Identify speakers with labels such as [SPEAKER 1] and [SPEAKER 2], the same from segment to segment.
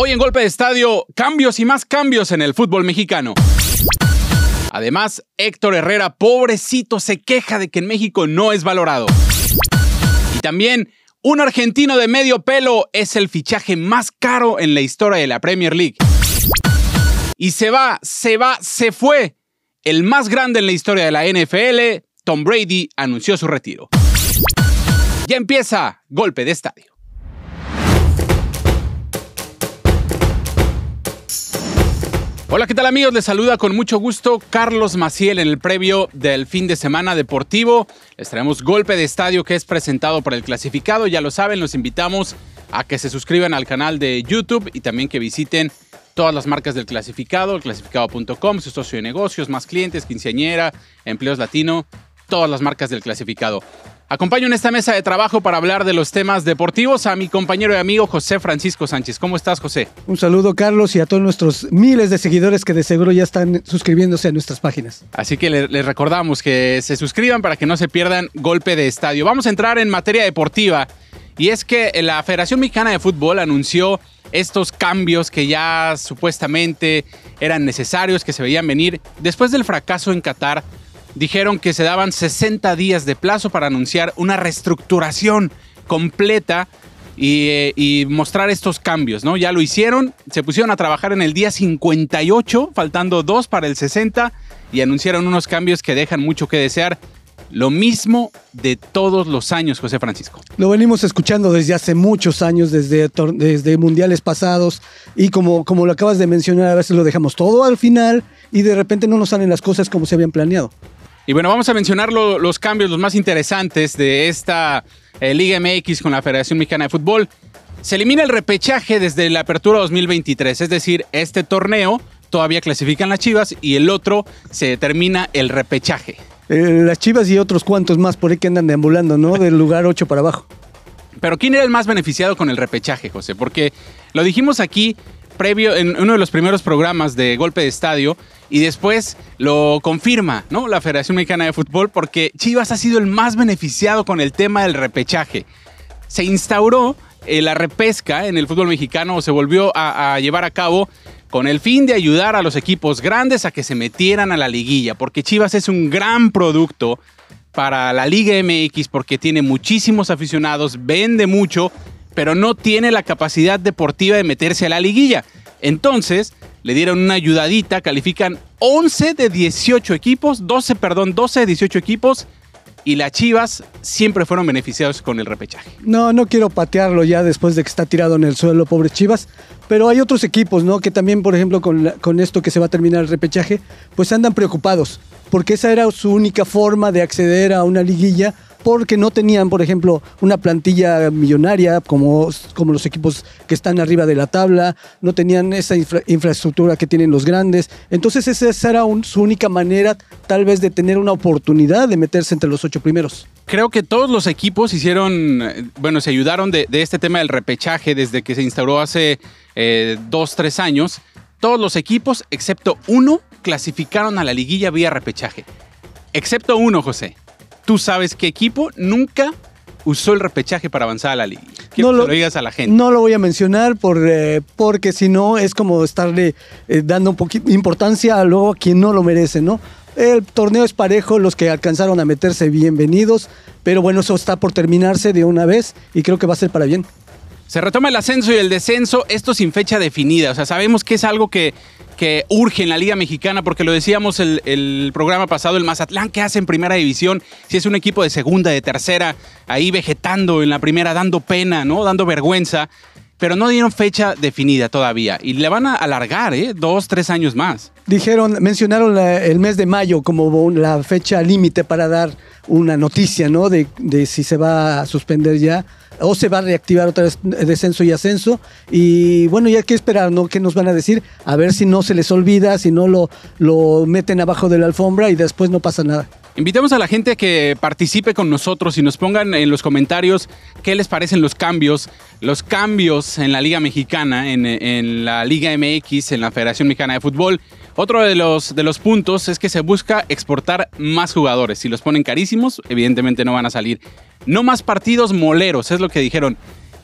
[SPEAKER 1] Hoy en Golpe de Estadio, cambios y más cambios en el fútbol mexicano. Además, Héctor Herrera, pobrecito, se queja de que en México no es valorado. Y también, un argentino de medio pelo es el fichaje más caro en la historia de la Premier League. Y se va, se va, se fue. El más grande en la historia de la NFL, Tom Brady, anunció su retiro. Ya empieza Golpe de Estadio. Hola, ¿qué tal amigos? Les saluda con mucho gusto Carlos Maciel en el previo del fin de semana deportivo. Les traemos golpe de estadio que es presentado por el clasificado. Ya lo saben, los invitamos a que se suscriban al canal de YouTube y también que visiten todas las marcas del clasificado, clasificado.com, su socio de negocios, más clientes, quinceañera, empleos latino, todas las marcas del clasificado. Acompaño en esta mesa de trabajo para hablar de los temas deportivos a mi compañero y amigo José Francisco Sánchez. ¿Cómo estás, José?
[SPEAKER 2] Un saludo, Carlos, y a todos nuestros miles de seguidores que de seguro ya están suscribiéndose a nuestras páginas.
[SPEAKER 1] Así que les recordamos que se suscriban para que no se pierdan golpe de estadio. Vamos a entrar en materia deportiva. Y es que la Federación Mexicana de Fútbol anunció estos cambios que ya supuestamente eran necesarios, que se veían venir después del fracaso en Qatar dijeron que se daban 60 días de plazo para anunciar una reestructuración completa y, y, mostrar estos cambios, ¿no? Ya lo hicieron, se pusieron a trabajar en el día 58, faltando dos para el 60, y anunciaron unos cambios que dejan mucho que desear. Lo mismo de todos los años, José Francisco.
[SPEAKER 2] Lo venimos escuchando desde hace muchos años, desde, desde mundiales pasados, y como, como lo acabas de mencionar, a veces lo dejamos todo al final y de repente no nos salen las cosas como se habían planeado.
[SPEAKER 1] Y bueno, vamos a mencionar los cambios, los más interesantes de esta eh, Liga MX con la Federación Mexicana de Fútbol. Se elimina el repechaje desde la apertura 2023, es decir, este torneo todavía clasifican las Chivas y el otro se determina el repechaje.
[SPEAKER 2] Eh, las Chivas y otros cuantos más por ahí que andan deambulando, ¿no? Del lugar 8 para abajo.
[SPEAKER 1] Pero ¿quién era el más beneficiado con el repechaje, José? Porque lo dijimos aquí previo en uno de los primeros programas de Golpe de Estadio y después lo confirma, ¿no? La Federación Mexicana de Fútbol porque Chivas ha sido el más beneficiado con el tema del repechaje. Se instauró eh, la repesca en el fútbol mexicano o se volvió a, llevar a cabo con el fin de ayudar a los equipos grandes a que se metieran a la liguilla, porque Chivas es un gran producto para la Liga MX porque tiene muchísimos aficionados, vende mucho, pero no tiene la capacidad deportiva de meterse a la liguilla. Entonces, le dieron una ayudadita, califican 11 de 18 equipos, 12, perdón, 12 de 18 equipos y las Chivas siempre fueron beneficiados con el repechaje.
[SPEAKER 2] No, no quiero patearlo ya después de que está tirado en el suelo, pobre Chivas, pero hay otros equipos, ¿no? Que también, por ejemplo, con, con esto que se va a terminar el repechaje, pues andan preocupados, porque esa era su única forma de acceder a una liguilla porque no tenían, por ejemplo, una plantilla millonaria como, como los equipos que están arriba de la tabla, no tenían esa infraestructura que tienen los grandes. Entonces esa era su única manera tal vez de tener una oportunidad de meterse entre los ocho primeros.
[SPEAKER 1] Creo que todos los equipos hicieron, bueno, se ayudaron de, este tema del repechaje desde que se instauró hace eh, dos, tres años. Todos los equipos, excepto uno, clasificaron a la liguilla vía repechaje. Excepto uno, José tú sabes qué equipo nunca usó el repechaje para avanzar a la liga. Quiero no lo, que lo digas a la gente.
[SPEAKER 2] No lo voy a mencionar por, eh, porque si no es como estarle eh, dando un poquito importancia a luego a quien no lo merece, ¿no? El torneo es parejo, los que alcanzaron a meterse bienvenidos, pero bueno, eso está por terminarse de una vez y creo que va a ser para bien.
[SPEAKER 1] Se retoma el ascenso y el descenso, esto sin fecha definida. O sea, sabemos que es algo que, que urge en la Liga Mexicana, porque lo decíamos el, el, programa pasado, el Mazatlán, ¿qué hace en primera división? Si es un equipo de segunda, de tercera, ahí vegetando en la primera, dando pena, ¿no? Dando vergüenza. Pero no dieron fecha definida todavía. Y le van a alargar, ¿eh? Dos, tres años más.
[SPEAKER 2] Dijeron, mencionaron el mes de mayo como la fecha límite para dar una noticia, ¿no? De, de si se va a suspender ya o se va a reactivar otra vez descenso y ascenso. Y bueno, ya hay que esperar, ¿no? ¿Qué nos van a decir? A ver si no se les olvida, si no lo, lo meten abajo de la alfombra y después no pasa nada.
[SPEAKER 1] Invitamos a la gente a que participe con nosotros y nos pongan en los comentarios qué les parecen los cambios, los cambios en la Liga Mexicana, en, en la Liga MX, en la Federación Mexicana de Fútbol. Otro de los, de los puntos es que se busca exportar más jugadores. Si los ponen carísimos, evidentemente no van a salir. No más partidos moleros, es lo que dijeron.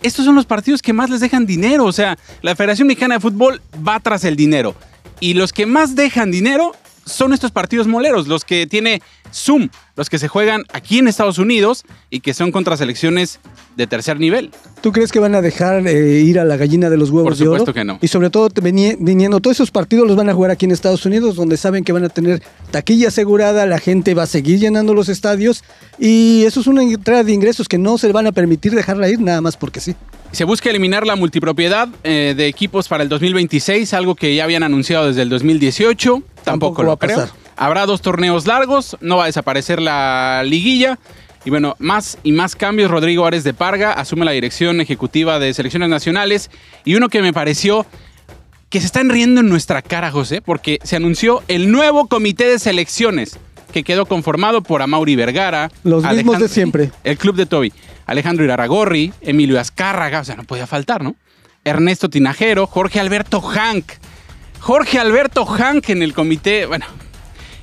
[SPEAKER 1] estos son los partidos que más les dejan dinero. O sea, la Federación Mexicana de Fútbol va tras el dinero. Y los que más dejan dinero son estos partidos moleros, los que tiene Zoom, los que se juegan aquí en Estados Unidos y que son contra selecciones de tercer nivel.
[SPEAKER 2] ¿Tú crees que van a dejar eh, ir a la gallina de los huevos
[SPEAKER 1] Por supuesto
[SPEAKER 2] de oro?
[SPEAKER 1] que no.
[SPEAKER 2] Y sobre todo viniendo, todos esos partidos los van a jugar aquí en Estados Unidos, donde saben que van a tener taquilla asegurada, la gente va a seguir llenando los estadios y eso es una entrada de ingresos que no se van a permitir dejarla ir nada más porque sí.
[SPEAKER 1] Se busca eliminar la multipropiedad eh, de equipos para el 2026, algo que ya habían anunciado desde el 2018. Tampoco,
[SPEAKER 2] Tampoco
[SPEAKER 1] lo
[SPEAKER 2] va a
[SPEAKER 1] creo.
[SPEAKER 2] pasar.
[SPEAKER 1] Habrá dos torneos largos, no va a desaparecer la liguilla. Y bueno, más y más cambios. Rodrigo Ares de Parga asume la dirección ejecutiva de selecciones nacionales. Y uno que me pareció que se están riendo en nuestra cara, José, porque se anunció el nuevo comité de selecciones que quedó conformado por Amauri Vergara.
[SPEAKER 2] Los mismos
[SPEAKER 1] Alejandro-
[SPEAKER 2] de siempre.
[SPEAKER 1] El club de Toby. Alejandro Iraragorri, Emilio Azcárraga, o sea, no podía faltar, ¿no? Ernesto Tinajero, Jorge Alberto Hank. Jorge Alberto Hank en el comité, bueno,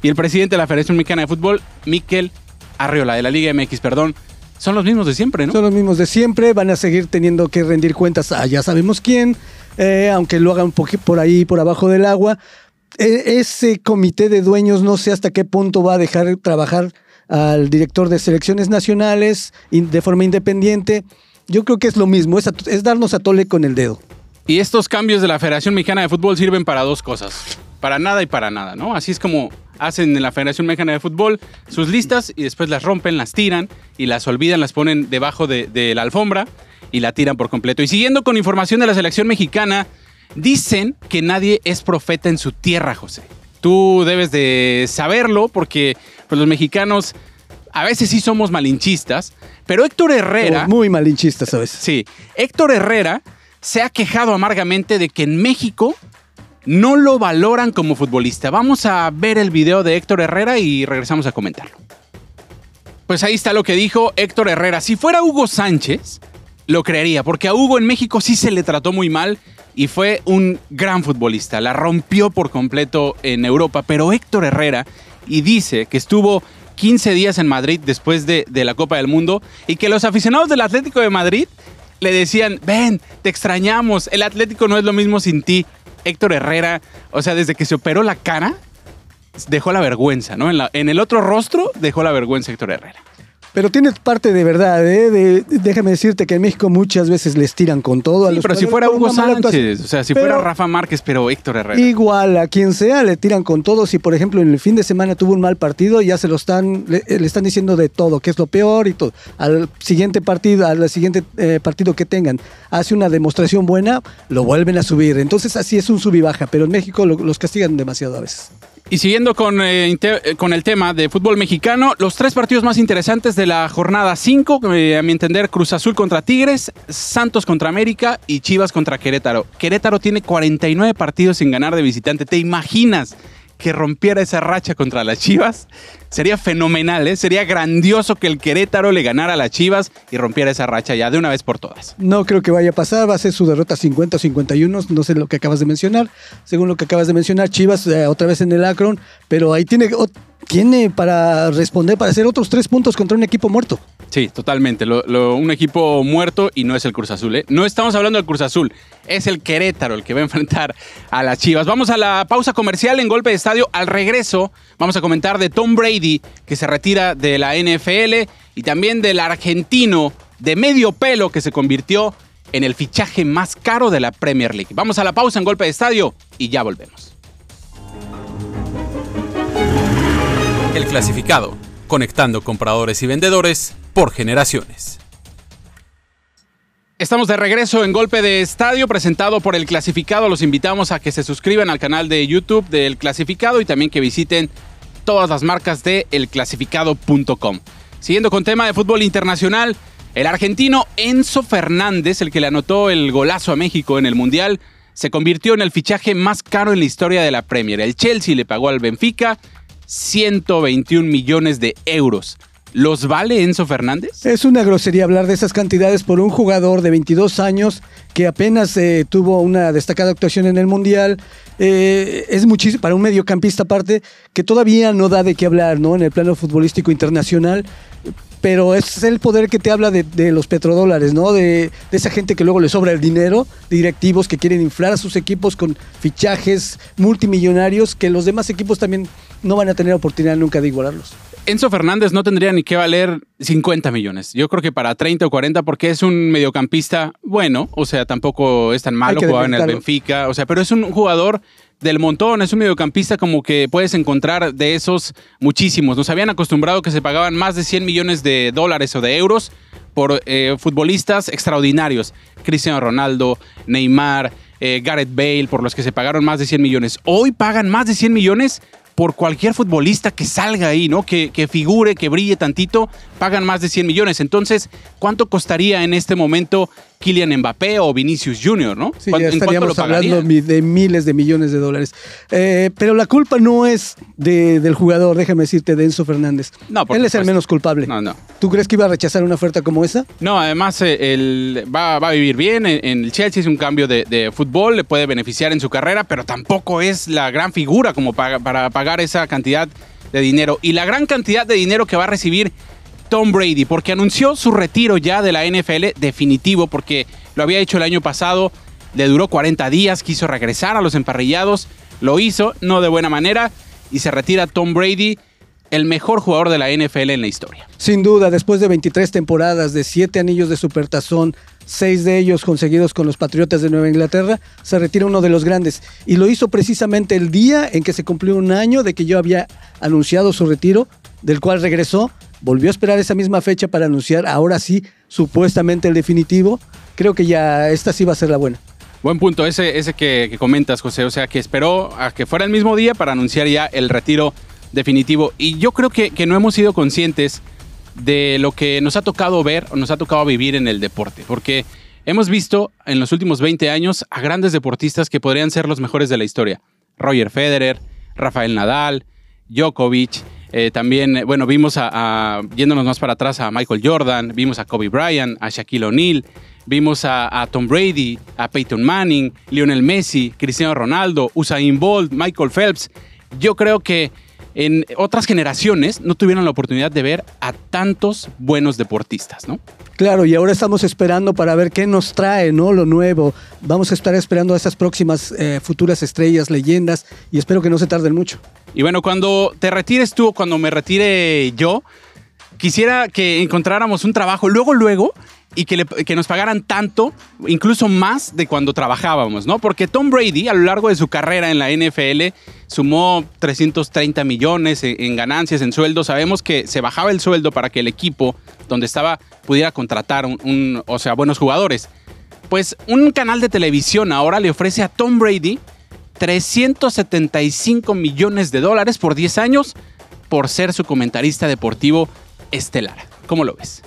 [SPEAKER 1] y el presidente de la Federación Mexicana de Fútbol, Miquel Arriola, de la Liga MX, perdón. Son los mismos de siempre, ¿no?
[SPEAKER 2] Son los mismos de siempre, van a seguir teniendo que rendir cuentas a ya sabemos quién, eh, aunque lo hagan por ahí, por abajo del agua. E- ese comité de dueños no sé hasta qué punto va a dejar trabajar al director de selecciones nacionales de forma independiente. Yo creo que es lo mismo, es, darnos a tole con el dedo.
[SPEAKER 1] Y estos cambios de la Federación Mexicana de Fútbol sirven para dos cosas. Para nada y para nada, ¿no? Así es como hacen en la Federación Mexicana de Fútbol sus listas y después las rompen, las tiran y las olvidan, las ponen debajo de, de la alfombra y la tiran por completo. Y siguiendo con información de la selección mexicana, dicen que nadie es profeta en su tierra, José. Tú debes de saberlo porque pues, los mexicanos a veces sí somos malinchistas, pero Héctor Herrera...
[SPEAKER 2] Somos muy malinchistas a veces.
[SPEAKER 1] Sí, Héctor Herrera se ha quejado amargamente de que en México no lo valoran como futbolista. Vamos a ver el video de Héctor Herrera y regresamos a comentarlo. Pues ahí está lo que dijo Héctor Herrera. Si fuera Hugo Sánchez, lo creería, porque a Hugo en México sí se le trató muy mal y fue un gran futbolista. La rompió por completo en Europa, pero Héctor Herrera y dice que estuvo 15 días en Madrid después de, de la Copa del Mundo y que los aficionados del Atlético de Madrid le decían, ven, te extrañamos, el Atlético no es lo mismo sin ti. Héctor Herrera, o sea, desde que se operó la cara, dejó la vergüenza, ¿no? En, la- en el otro rostro dejó la vergüenza Héctor Herrera.
[SPEAKER 2] Pero tienes parte de verdad, ¿eh? De- déjame decirte que en México muchas veces les tiran con todo. a los
[SPEAKER 1] pero si fuera
[SPEAKER 2] por
[SPEAKER 1] Hugo. Sánchez, o sea, si
[SPEAKER 2] Pero-
[SPEAKER 1] fuera Rafa Márquez, pero Héctor Herrera.
[SPEAKER 2] Igual a quien sea le tiran con todo. Si por ejemplo en el fin de semana tuvo un mal partido, ya se lo están le, le están diciendo de todo, que es lo peor y todo. Al siguiente partido, al siguiente eh, partido que tengan, hace una demostración buena, lo vuelven a subir. Entonces así es un sub y baja, pero en México lo- los castigan demasiado a veces.
[SPEAKER 1] Y siguiendo con, eh, eh, con el tema de fútbol mexicano, los tres partidos más interesantes de la jornada 5, eh, a mi entender, Cruz Azul contra Tigres, Santos contra América y Chivas contra Querétaro. Querétaro tiene 49 partidos sin ganar de visitante. ¿Te imaginas que rompiera esa racha contra las Chivas? Sería fenomenal, ¿eh? Sería grandioso que el Querétaro le ganara a las Chivas y rompiera esa racha ya de una vez por todas.
[SPEAKER 2] No creo que vaya a pasar, va a ser su derrota 50 o 51, no sé lo que acabas de mencionar. Según lo que acabas de mencionar, Chivas eh, otra vez en el Akron, pero ahí tiene, tiene para responder, para hacer otros tres puntos contra un equipo muerto.
[SPEAKER 1] Sí, totalmente. Lo- un equipo muerto y no es el Cruz Azul. ¿eh? No estamos hablando del Cruz Azul, es el Querétaro el que va a enfrentar a las Chivas. Vamos a la pausa comercial en Golpe de Estadio. Al regreso vamos a comentar de Tom Brady, que se retira de la NFL, y también del argentino de medio pelo que se convirtió en el fichaje más caro de la Premier League. Vamos a la pausa en Golpe de Estadio y ya volvemos.
[SPEAKER 3] El clasificado, conectando compradores y vendedores por generaciones.
[SPEAKER 1] Estamos de regreso en Golpe de Estadio, presentado por El Clasificado. Los invitamos a que se suscriban al canal de YouTube de El Clasificado y también que visiten todas las marcas de elclasificado.com. Siguiendo con tema de fútbol internacional, el argentino Enzo Fernández, el que le anotó el golazo a México en el Mundial, se convirtió en el fichaje más caro en la historia de la Premier. El Chelsea le pagó al Benfica 121 millones de euros. ¿Los vale Enzo Fernández?
[SPEAKER 2] Es una grosería hablar de esas cantidades por un jugador de 22 años que apenas eh, tuvo una destacada actuación en el Mundial. Eh, es muchísimo para un mediocampista aparte que todavía no da de qué hablar ¿no? en el plano futbolístico internacional. pero es el poder que te habla de, los petrodólares, ¿no? De, de, esa gente que luego le sobra el dinero, directivos que quieren inflar a sus equipos con fichajes multimillonarios, que los demás equipos también no van a tener oportunidad nunca de igualarlos.
[SPEAKER 1] Enzo Fernández no tendría ni que valer 50 millones. Yo creo que para 30 o 40, porque es un mediocampista bueno, o sea, tampoco es tan malo, jugaba en el Benfica, o sea, pero es un jugador del montón, es un mediocampista como que puedes encontrar de esos muchísimos. Nos habían acostumbrado que se pagaban más de 100 millones de dólares o de euros por eh, futbolistas extraordinarios. Cristiano Ronaldo, Neymar, eh, Gareth Bale, por los que se pagaron más de 100 millones. Hoy pagan más de 100 millones por cualquier futbolista que salga ahí, ¿no? Que, que, figure, que brille tantito, pagan más de 100 millones. Entonces, ¿cuánto costaría en este momento Kylian Mbappé o Vinicius Jr., ¿no?
[SPEAKER 2] Sí, ya estaríamos hablando de miles de millones de dólares. Eh, pero la culpa no es de, del jugador, déjame decirte, de Enzo Fernández. No, Él es el menos culpable.
[SPEAKER 1] No, no.
[SPEAKER 2] ¿Tú crees que iba a rechazar una oferta como esa?
[SPEAKER 1] No, además él eh, va, va, a vivir bien. En, el Chelsea es un cambio de, de, fútbol, le puede beneficiar en su carrera, pero tampoco es la gran figura como para, para pagar esa cantidad de dinero. Y la gran cantidad de dinero que va a recibir Tom Brady, porque anunció su retiro ya de la NFL definitivo, porque lo había hecho el año pasado, le duró 40 días, quiso regresar a los emparrillados, lo hizo, no de buena manera, y se retira Tom Brady, el mejor jugador de la NFL en la historia.
[SPEAKER 2] Sin duda, después de 23 temporadas, de 7 anillos de supertazón, 6 de ellos conseguidos con los Patriotas de Nueva Inglaterra, se retira uno de los grandes. Y lo hizo precisamente el día en que se cumplió un año de que yo había anunciado su retiro, del cual regresó volvió a esperar esa misma fecha para anunciar ahora sí, supuestamente el definitivo. Creo que ya esta sí va a ser la buena.
[SPEAKER 1] Buen punto, ese, ese que, comentas, José. O sea, que esperó a que fuera el mismo día para anunciar ya el retiro definitivo. Y yo creo que, que no hemos sido conscientes de lo que nos ha tocado ver o nos ha tocado vivir en el deporte. Porque hemos visto en los últimos 20 años a grandes deportistas que podrían ser los mejores de la historia. Roger Federer, Rafael Nadal, Djokovic, eh, también, eh, bueno, vimos a, yéndonos más para atrás, a Michael Jordan, vimos a Kobe Bryant, a Shaquille O'Neal, vimos a, Tom Brady, a Peyton Manning, Lionel Messi, Cristiano Ronaldo, Usain Bolt, Michael Phelps. Yo creo que en otras generaciones no tuvieron la oportunidad de ver a tantos buenos deportistas, ¿no?
[SPEAKER 2] Claro, y ahora estamos esperando para ver qué nos trae, ¿no? Lo nuevo. Vamos a estar esperando a esas próximas eh, futuras estrellas, leyendas, y espero que no se tarden mucho.
[SPEAKER 1] Y bueno, cuando te retires tú o cuando me retire yo, quisiera que encontráramos un trabajo luego, luego, y que, que, nos pagaran tanto, incluso más de cuando trabajábamos, ¿no? Porque Tom Brady a lo largo de su carrera en la NFL sumó 330 millones en, ganancias, en sueldo. Sabemos que se bajaba el sueldo para que el equipo donde estaba pudiera contratar un, o sea, buenos jugadores. Pues un canal de televisión ahora le ofrece a Tom Brady 375 millones de dólares por 10 años por ser su comentarista deportivo estelar. ¿Cómo lo ves?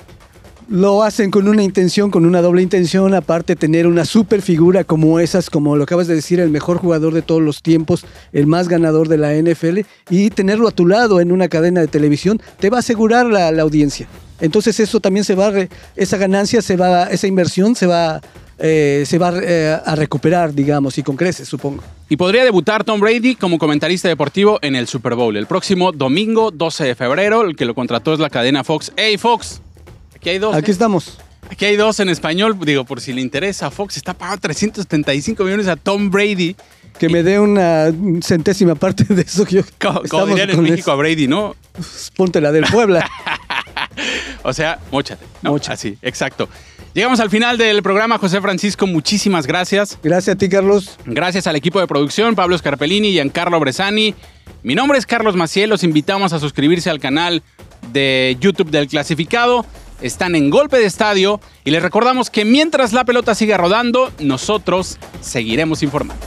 [SPEAKER 2] Lo hacen con una intención, con una doble intención, aparte tener una super figura como esas, como lo acabas de decir, el mejor jugador de todos los tiempos, el más ganador de la NFL, y tenerlo a tu lado en una cadena de televisión, te va a asegurar la, audiencia. Entonces eso también se va, a esa ganancia se va, esa inversión se va, eh, se va eh, a recuperar, digamos, y con creces, supongo.
[SPEAKER 1] Y podría debutar Tom Brady como comentarista deportivo en el Super Bowl el próximo domingo 12 de febrero. El que lo contrató es la cadena Fox. ¡Hey Fox! Aquí hay dos.
[SPEAKER 2] Aquí
[SPEAKER 1] ¿eh?
[SPEAKER 2] estamos.
[SPEAKER 1] Aquí hay dos en español, digo, por si le interesa. Fox está pagando 375 millones a Tom Brady.
[SPEAKER 2] Que me dé una centésima parte de eso que yo.
[SPEAKER 1] Como, dirían en México a Brady, ¿no?
[SPEAKER 2] Pues, ponte la del Puebla.
[SPEAKER 1] o sea, mochate. ¿no? Así, exacto. Llegamos al final del programa, José Francisco. Muchísimas gracias.
[SPEAKER 2] Gracias a ti, Carlos.
[SPEAKER 1] Gracias al equipo de producción, Pablo Scarpellini y Giancarlo Bresani. Mi nombre es Carlos Maciel. Los invitamos a suscribirse al canal de YouTube del Clasificado están en golpe de estadio y les recordamos que mientras la pelota siga rodando, nosotros seguiremos informando.